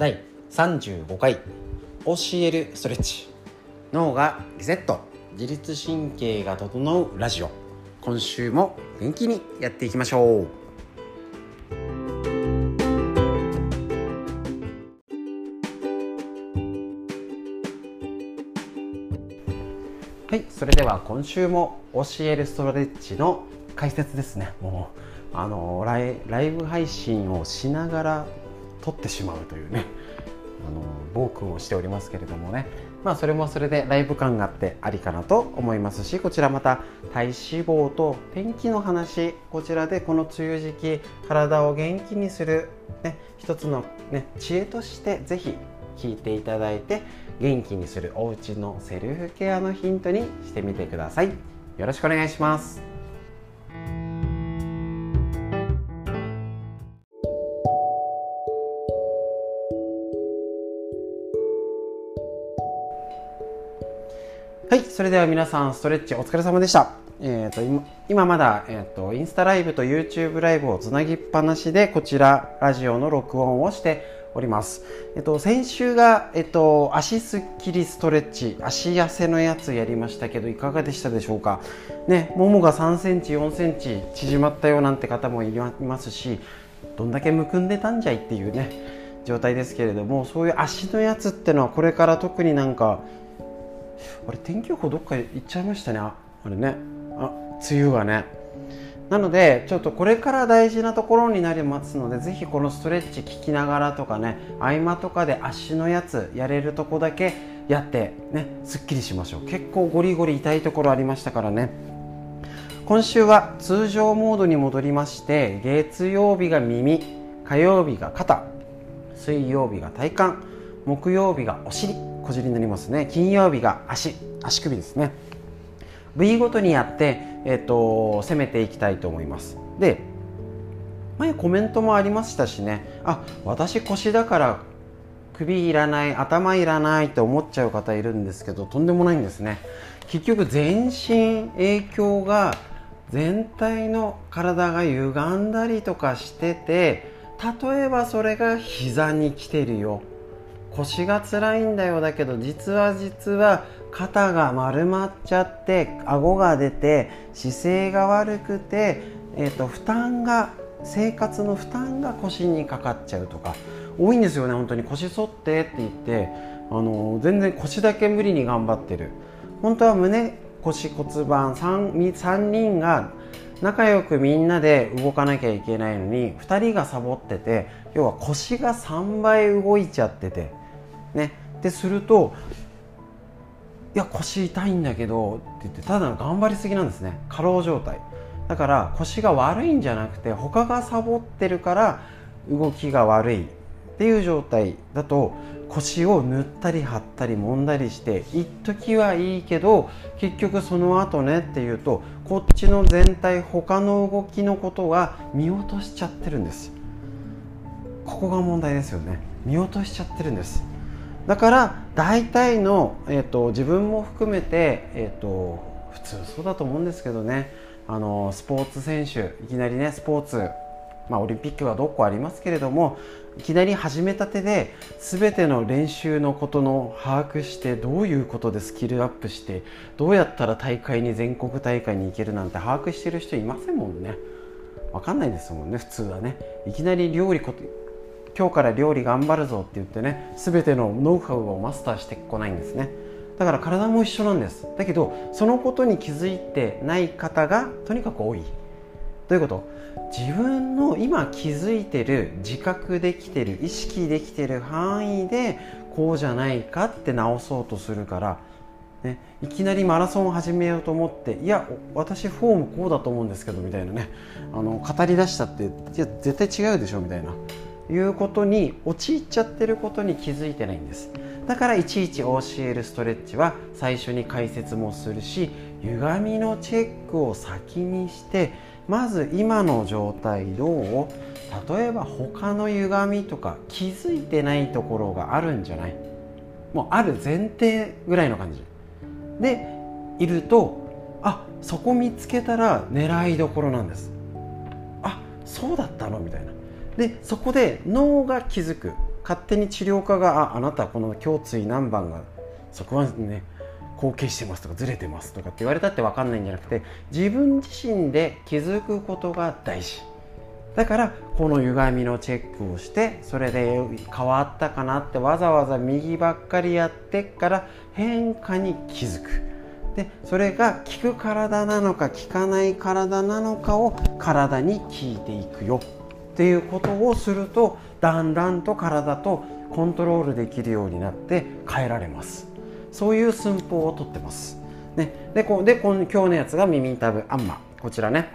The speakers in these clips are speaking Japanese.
第35回教えるストレッチ。脳がリセット。自律神経が整うラジオ。今週も元気にやっていきましょう。はいそれでは今週も教えるストレッチの解説ですね。もうあのライブ配信をしながら撮ってしまうというねあの暴君をしておりますけれどもね。まあそれもそれでライブ感があってありかなと思いますしこちらまた体脂肪と天気の話こちらでこの梅雨時期体を元気にする、ね、一つの、ね、知恵としてぜひ聞いていただいて元気にするおうちのセルフケアのヒントにしてみてください。よろしくお願いします。はいそれでは皆さんストレッチお疲れ様でした。えーと、今今まだ、えーと、インスタライブと YouTube ライブをつなぎっぱなしでこちらラジオの録音をしております、えっ、ー、と、先週が、えっ、と、足すっきりストレッチ足痩せのやつやりましたけどいかがでしたでしょうか？ねももが3センチ4センチ縮まったよなんて方もいますしどんだけむくんでたんじゃいっていうね状態ですけれどもそういう足のやつってのはこれから特になんかあれ天気予報どっか行っちゃいましたね。あれね。あ梅雨がね。なのでちょっとこれから大事なところになりますのでぜひこのストレッチ聞きながらとかね合間とかで足のやつやれるとこだけやってねすっきりしましょう。結構ゴリゴリ痛いところありましたからね。今週は通常モードに戻りまして月曜日が耳火曜日が肩水曜日が体幹木曜日がお尻。小尻になりますね。金曜日が足足首ですね。部位ごとにやって、えーと、攻めていきたいと思います。で前コメントもありましたしね。あ私腰だから首いらない頭いらないって思っちゃう方いるんですけどとんでもないんですね。結局全身影響が全体の体が歪んだりとかしてて例えばそれが膝に来てるよ。腰が辛いんだよ。だけど実は実は肩が丸まっちゃって顎が出て姿勢が悪くて、えーと、負担が生活の負担が腰にかかっちゃうとか多いんですよね。本当に。腰反ってって言ってあの全然腰だけ無理に頑張ってる。本当は胸腰骨盤 3, 3人が仲良くみんなで動かなきゃいけないのに2人がサボってて要は腰が3倍動いちゃってて。ね。でするといや腰痛いんだけどって言ってただ頑張りすぎなんですね。過労状態。だから腰が悪いんじゃなくて他がサボってるから動きが悪い。っていう状態だと腰を塗ったり張ったり揉んだりして一時はいいけど結局その後ねっていうとこっちの全体他の動きのことが見落としちゃってるんです。ここが問題ですよね。見落としちゃってるんです。だから大体の、えーと、自分も含めて、えーと、普通そうだと思うんですけどね。あのスポーツ選手いきなりねスポーツ、まあ、オリンピックはどこありますけれどもいきなり始めたてで全ての練習のことの把握してどういうことでスキルアップしてどうやったら大会に全国大会に行けるなんて把握してる人いませんもんね。分かんないですもんね普通はね。いきなり料理今日から料理頑張るぞって言ってね全てのノウハウをマスターしてこないんですね。だから体も一緒なんです。だけどそのことに気づいてない方がとにかく多い。どういうこと？自分の今気づいてる自覚できてる意識できてる範囲でこうじゃないかって直そうとするからね、いきなりマラソンを始めようと思っていや私フォームこうだと思うんですけどみたいなねあの語り出したっていや絶対違うでしょみたいな。いうことに陥っちゃってることに気づいてないんです。だからいちいち教えるストレッチは最初に解説もするし歪みのチェックを先にしてまず今の状態どう例えば他の歪みとか気づいてないところがあるんじゃない。もうある前提ぐらいの感じ。でいるとあそこ見つけたら狙いどころなんです。あそうだったの？みたいな。でそこで脳が気づく。勝手に治療家がああなたこの胸椎何番が側腕ね後傾してますとかずれてますとかって言われたって分かんないんじゃなくて自分自身で気づくことが大事。だからこの歪みのチェックをしてそれで変わったかなってわざわざ右ばっかりやってから変化に気づく。でそれが効く体なのか効かない体なのかを体に効いていくよ。っていうことをするとだんだんと体とコントロールできるようになって変えられます。そういう寸法をとってます、ね、でこでこ今日のやつが耳たぶあんまこちらね。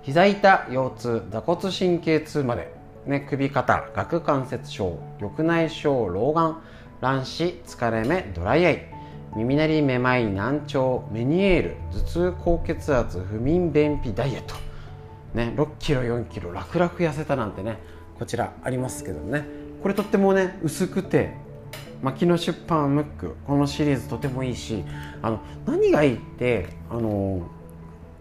膝痛腰痛座骨神経痛まで、ね、首肩顎関節症緑内障老眼乱視疲れ目ドライアイ。耳鳴りめまい難聴メニエール頭痛高血圧不眠便秘ダイエット、ね、6キロ4キロ楽々痩せたなんてねこちらありますけどね。これとってもね薄くて牧野出版ムック。このシリーズとてもいいしあの何がいいってあの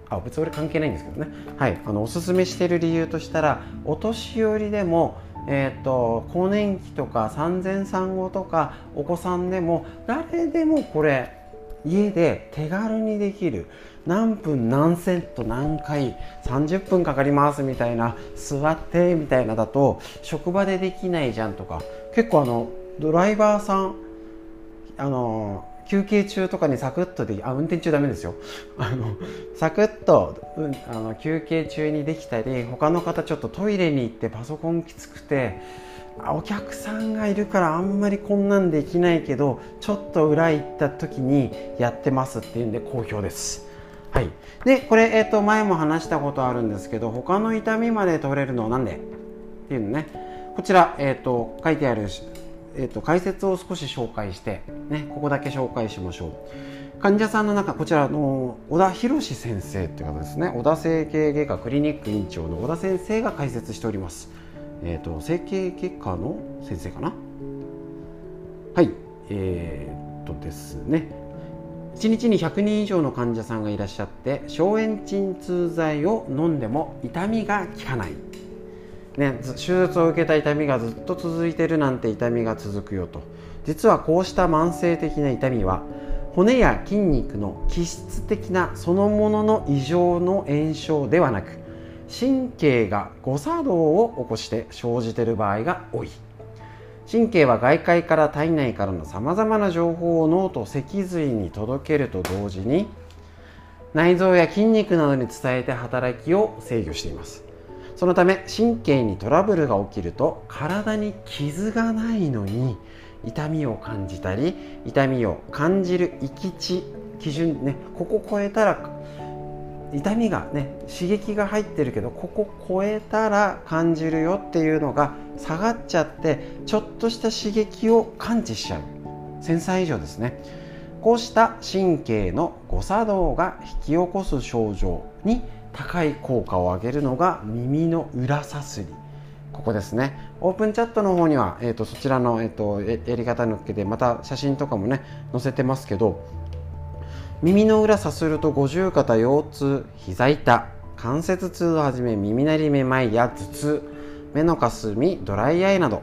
あ別に俺関係ないんですけどね。はいあのおすすめしている理由としたらお年寄りでもえーと、更年期とか産前産後とかお子さんでも誰でもこれ家で手軽にできる。何分何セット何回30分かかりますみたいな座ってみたいなだと職場でできないじゃんとか結構あのドライバーさんあの休憩中とかにサクッとであ運転中ダメですよあのサクッと、うん、あの休憩中にできたり他の方ちょっとトイレに行ってパソコンきつくてお客さんがいるからあんまりこんなんできないけどちょっと裏行った時にやってますっていうんで好評です。はい、でこれ、えー、と前も話したことあるんですけど他の痛みまで取れるのは何で？っていうのね。こちら、えーと書いてあるえーと、解説を少し紹介して、ね、ここだけ紹介しましょう。患者さんの中こちらの小田博先生という方ですね。小田整形外科クリニック院長の小田先生が解説しております、えーと、整形外科の先生かな？はい。えー、っとですね。1日に100人以上の患者さんがいらっしゃって消炎鎮痛剤を飲んでも痛みが効かない。ね、手術を受けた痛みがずっと続いてるなんて痛みが続くよと。実はこうした慢性的な痛みは骨や筋肉の気質的なそのものの異常の炎症ではなく神経が誤作動を起こして生じている場合が多い。神経は外界から体内からのさまざまな情報を脳と脊髄に届けると同時に内臓や筋肉などに伝えて働きを制御しています。そのため神経にトラブルが起きると体に傷がないのに痛みを感じたり痛みを感じる域値基準ねここ超えたら痛みがね刺激が入ってるけどここ超えたら感じるよっていうのが下がっちゃってちょっとした刺激を感知しちゃう。繊細以上ですね。こうした神経の誤作動が引き起こす症状に高い効果を上げるのが耳の裏さすり。ここですね。オープンチャットの方には、えーと、そちらの、えーと、やり方のっけでまた写真とかもね載せてますけど耳の裏さすると五十肩腰痛膝痛関節痛をはじめ耳鳴りめまいや頭痛目のかすみドライアイなど。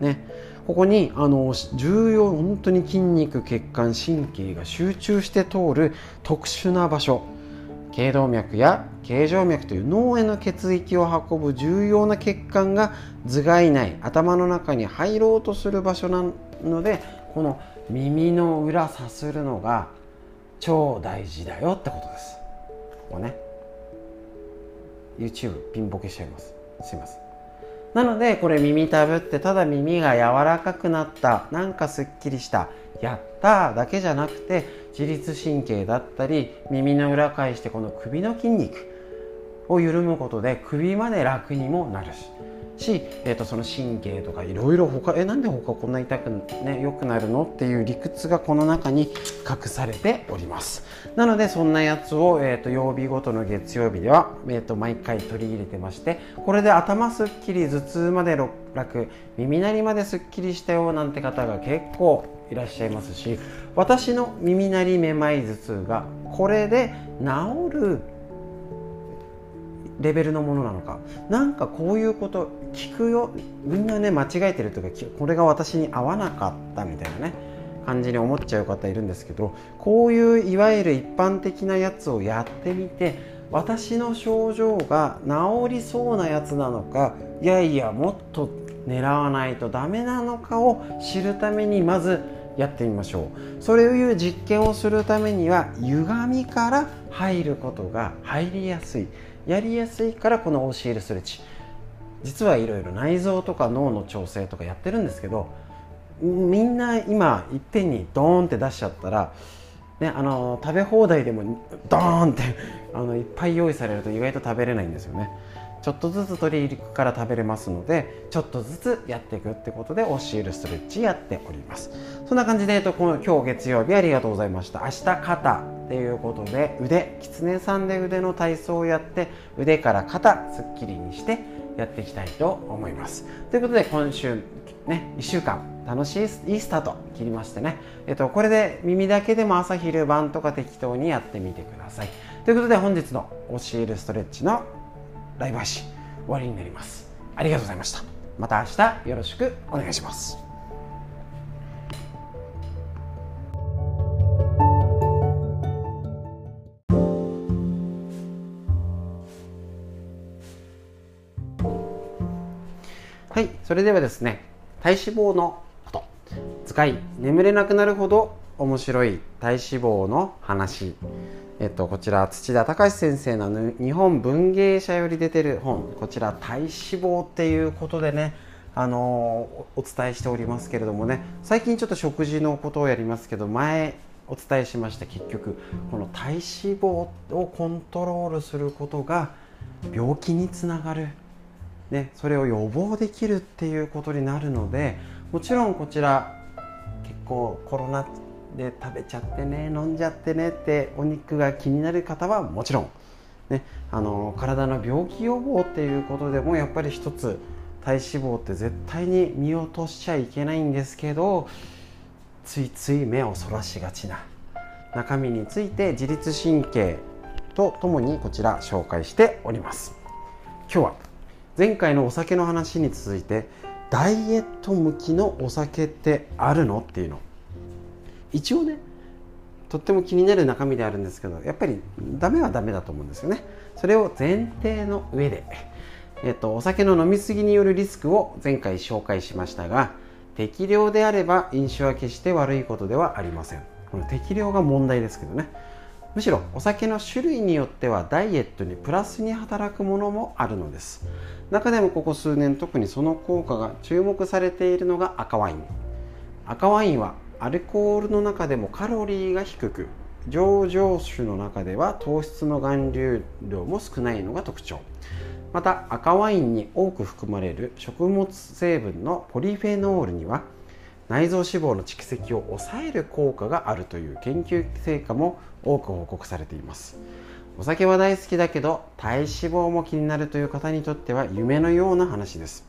ね。ここにあの重要本当に筋肉血管神経が集中して通る特殊な場所。頸動脈や頸静脈という脳への血液を運ぶ重要な血管が頭蓋内頭の中に入ろうとする場所なのでこの耳の裏さするのが超大事だよってことです。ここね。YouTube ピンボケしちゃいます。すいません。なのでこれ耳たぶってただ耳が柔らかくなったなんかすっきりしたやっただけじゃなくて自律神経だったり耳の裏返してこの首の筋肉を緩むことで首まで楽にもなるしし、えー、とその神経とかいろいろ他えなんで他こんな痛くね良くなるの？っていう理屈がこの中に隠されております。なのでそんなやつを、えー、と曜日ごとの月曜日では、えー、と毎回取り入れてましてこれで頭すっきり頭痛まで楽耳鳴りまですっきりしたよなんて方が結構いらっしゃいますし私の耳鳴りめまい頭痛がこれで治るレベルのものなのか。なんかこういうこと聞くよ。みんなね間違えてるとかこれが私に合わなかったみたいなね感じに思っちゃう方いるんですけどこういういわゆる一般的なやつをやってみて私の症状が治りそうなやつなのかいやいやもっと狙わないとダメなのかを知るためにまずやってみましょう。そういう実験をするためには歪みから入ることが入りやすい。やりやすいからこのオシールストレッチ。実はいろいろ内臓とか脳の調整とかやってるんですけどみんな今いっぺんにドーンって出しちゃったら、ね、あの食べ放題でもドーンってあのいっぱい用意されると意外と食べれないんですよね。ちょっとずつ鶏肉から食べれますのでちょっとずつやっていくってことで教えるストレッチやっております。そんな感じで、えっと、この今日月曜日ありがとうございました。明日肩っていうことで腕きつねさんで腕の体操をやって腕から肩すっきりにしてやっていきたいと思います。ということで今週ね1週間楽しいいいスタート切りましてね、えっと、これで耳だけでも朝昼晩とか適当にやってみてください。ということで本日の教えるストレッチのライブ配信終わりになります。ありがとうございました。また明日よろしくお願いします。はいそれではですね体脂肪の使い眠れなくなるほど面白い体脂肪の話。えっと、こちら土田隆先生の日本文芸社より出てる本。こちら体脂肪っていうことでねあのお伝えしておりますけれどもね。最近ちょっと食事のことをやりますけど前お伝えしました結局この体脂肪をコントロールすることが病気につながる、ね、それを予防できるっていうことになるのでもちろんこちら構コロナで食べちゃってね飲んじゃってねってお肉が気になる方はもちろん、ね、あの体の病気予防っていうことでもやっぱり一つ体脂肪って絶対に見落としちゃいけないんですけどついつい目をそらしがちな。中身について自律神経とともにこちら紹介しております。今日は前回のお酒の話に続いてダイエット向きのお酒ってあるの？っていうの。一応ねとっても気になる中身であるんですけどやっぱりダメはダメだと思うんですよね。それを前提の上で、えっと、お酒の飲み過ぎによるリスクを前回紹介しましたが適量であれば飲酒は決して悪いことではありません。この適量が問題ですけどね。むしろお酒の種類によってはダイエットにプラスに働くものもあるのです。中でもここ数年特にその効果が注目されているのが赤ワイン。赤ワインはアルコールの中でもカロリーが低く上場種の中では糖質の含有量も少ないのが特徴。また赤ワインに多く含まれる食物成分のポリフェノールには内臓脂肪の蓄積を抑える効果があるという研究成果も多く報告されています。お酒は大好きだけど体脂肪も気になるという方にとっては夢のような話です。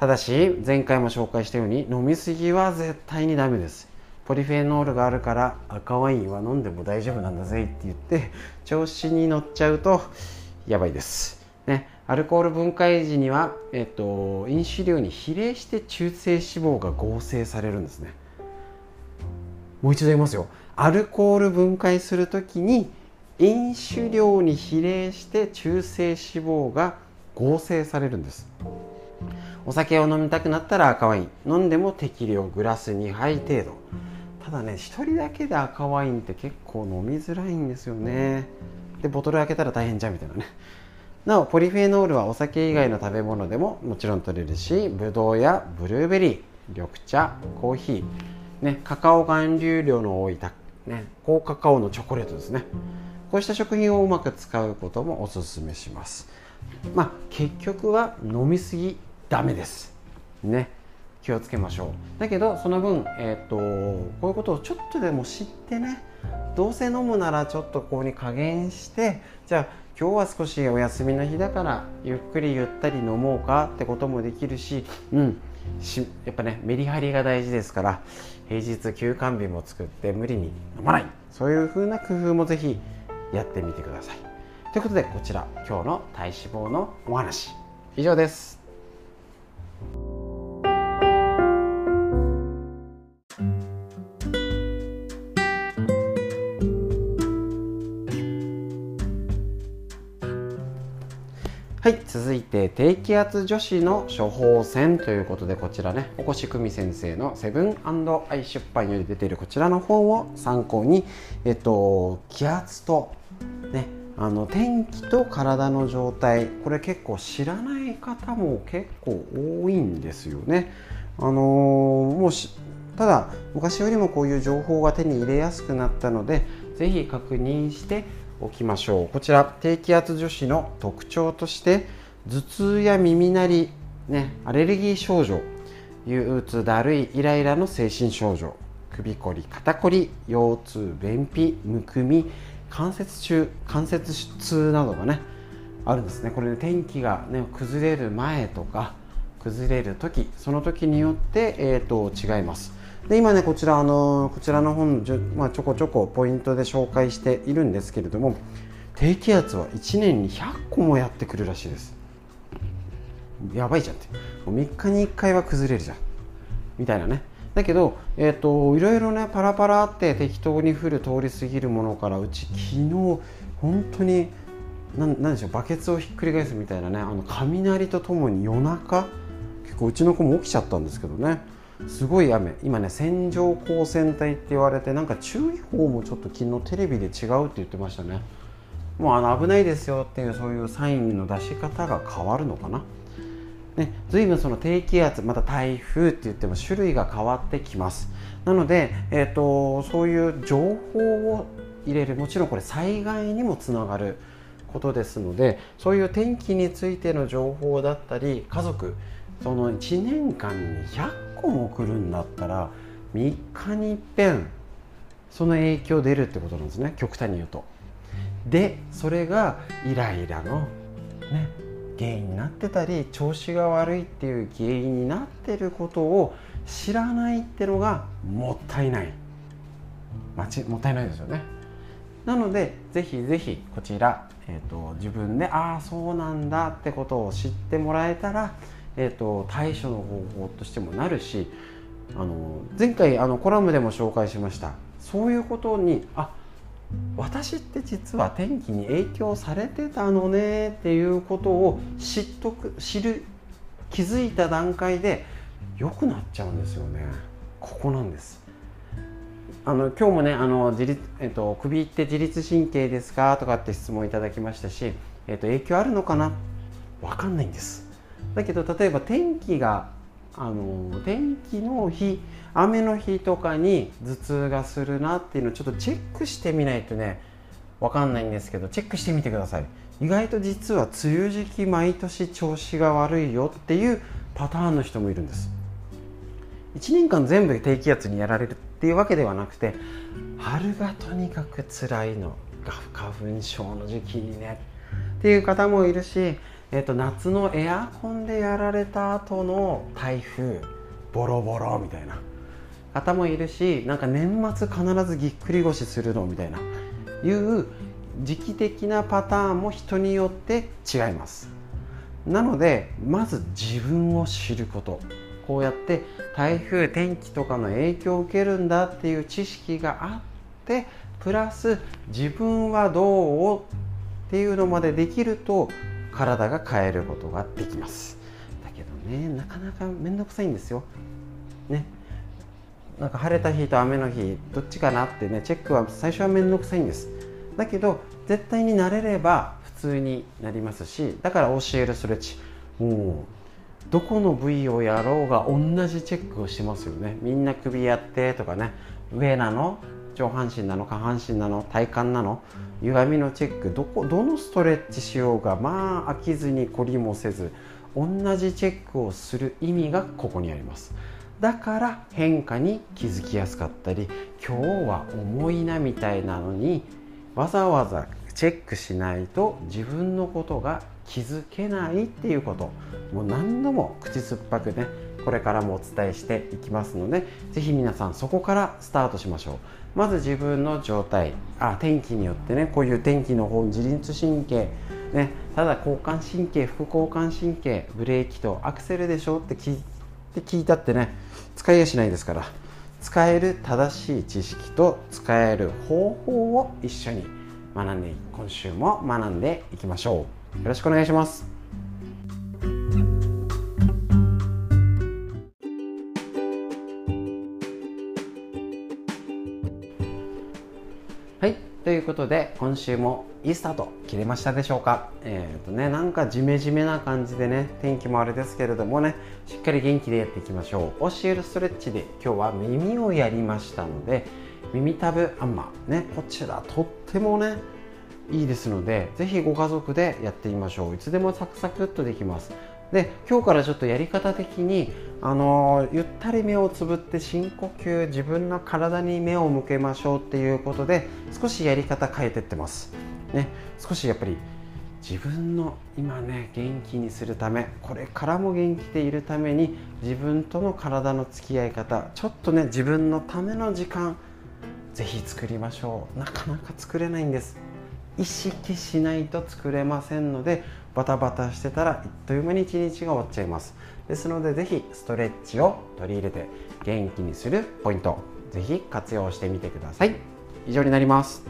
ただし前回も紹介したように飲みすぎは絶対にダメです。ポリフェノールがあるから赤ワインは飲んでも大丈夫なんだぜって言って調子に乗っちゃうとやばいです、ね、アルコール分解時には、えっと、飲酒量に比例して中性脂肪が合成されるんですね。もう一度言いますよ。アルコール分解する時に飲酒量に比例して中性脂肪が合成されるんです。お酒を飲みたくなったら赤ワイン飲んでも適量グラス2杯程度。ただね1人だけで赤ワインって結構飲みづらいんですよね。でボトル開けたら大変じゃんみたいなね。なおポリフェノールはお酒以外の食べ物でももちろん取れるしブドウやブルーベリー緑茶コーヒー、ね、カカオ含有量の多いね、高カカオのチョコレートですね。こうした食品をうまく使うこともおすすめします。まあ結局は飲みすぎダメです。ね気をつけましょう。だけどその分、えーと、こういうことをちょっとでも知ってねどうせ飲むならちょっとここに加減してじゃあ今日は少しお休みの日だからゆっくりゆったり飲もうかってこともできるしうん。しやっぱねメリハリが大事ですから平日休館日も作って無理に飲まない。そういう風な工夫もぜひやってみてください。ということでこちら今日の体脂肪のお話。以上です。続いて低気圧女子の処方箋ということでこちらねおこし久美先生のセブンアイ出版より出ているこちらの本を参考にえっと気圧とねあの天気と体の状態これ結構知らない方も結構多いんですよね。あのー、もうただ昔よりもこういう情報が手に入れやすくなったので是非確認しておきましょうこちら低気圧女子の特徴として頭痛や耳鳴り、ね、アレルギー症状憂鬱だるいイライラの精神症状首こり肩こり腰痛便秘むくみ関節中関節痛などがねあるんですね。これね天気が、ね、崩れる前とか崩れる時その時によって、えーと違います。で今ねこちらあのこちらの本ちょ,、まあ、ちょこちょこポイントで紹介しているんですけれども低気圧は1年に100個もやってくるらしいです。やばいじゃんって。3日に1回は崩れるじゃん。みたいなね。だけど、えーと、いろいろねパラパラって適当に降る通り過ぎるものからうち昨日本当に何でしょうバケツをひっくり返すみたいなねあの雷とともに夜中結構うちの子も起きちゃったんですけどね。すごい雨。今ね線状降水帯って言われてなんか注意報もちょっと昨日テレビで違うって言ってましたね。もうあの危ないですよっていうそういうサインの出し方が変わるのかな。ね、随分その低気圧また台風って言っても種類が変わってきますなので、えーと、そういう情報を入れるもちろんこれ災害にもつながることですのでそういう天気についての情報だったり家族その1年間に100個も来るんだったら3日にいっぺんその影響出るってことなんですね極端に言うと。でそれがイライラのね原因になってたり調子が悪いっていう原因になってることを知らないってのがもったいない。まちもったいないですよね。なのでぜひぜひこちら、えーと、自分でああそうなんだってことを知ってもらえたらえーと、対処の方法としてもなるしあの前回あのコラムでも紹介しました。そういうことにあ私って実は天気に影響されてたのねっていうことを知っとく知る気づいた段階で良くなっちゃうんですよね。ここなんです。あの今日もねあの自律、えっと、首って自律神経ですか？とかって質問いただきましたし、えっと、影響あるのかな？分かんないんです。だけど例えば天気があの天気の日雨の日とかに頭痛がするなっていうのをちょっとチェックしてみないとね分かんないんですけどチェックしてみてください。意外と実は梅雨時期毎年調子が悪いよっていうパターンの人もいるんです。1年間全部低気圧にやられるっていうわけではなくて春がとにかく辛いの花粉症の時期にねっていう方もいるしえーと、夏のエアコンでやられた後の台風ボロボロみたいな。方もいるしなんか年末必ずぎっくり腰するのみたいないう時期的なパターンも人によって違います。なのでまず自分を知ること。こうやって台風天気とかの影響を受けるんだっていう知識があってプラス自分はどうっていうのまでできると体が変えることができます。だけどねなかなか面倒くさいんですよ。ね。なんか晴れた日と雨の日どっちかなってねチェックは最初は面倒くさいんです。だけど絶対に慣れれば普通になりますしだから教えるストレッチもうどこの部位をやろうが同じチェックをしてますよね。みんな首やってとかね。上なの？上半身なの？下半身なの？体幹なの？歪みのチェック。どこどのストレッチしようがまあ飽きずに懲りもせず同じチェックをする意味がここにあります。だから変化に気づきやすかったり今日は重いなみたいなのにわざわざチェックしないと自分のことが気づけないっていうこともう何度も口酸っぱくねこれからもお伝えしていきますので是非皆さんそこからスタートしましょう。まず自分の状態あ天気によってねこういう天気の方自律神経ね、ただ交感神経副交感神経ブレーキとアクセルでしょって聞いて聞いたってね使いやしないですから。使える正しい知識と使える方法を一緒に学んで今週も学んでいきましょう。よろしくお願いします。ことで今週もいいスタート切れましたでしょうか？えっ、ー、とねなんかジメジメな感じでね天気もあれですけれどもねしっかり元気でやっていきましょう。教えるストレッチで今日は耳をやりましたので耳たぶあんまねこちらとってもねいいですのでぜひご家族でやってみましょう。いつでもサクサクっとできます。で今日からちょっとやり方的にあのゆったり目をつぶって深呼吸自分の体に目を向けましょうっていうことで少しやり方変えてってます、ね、少しやっぱり自分の今ね元気にするためこれからも元気でいるために自分との体の付き合い方ちょっとね自分のための時間ぜひ作りましょう。なかなか作れないんです。意識しないと作れませんのでバタバタしてたらあっという間に一日が終わっちゃいます。ですので是非ストレッチを取り入れて元気にするポイント是非活用してみてください以上になります。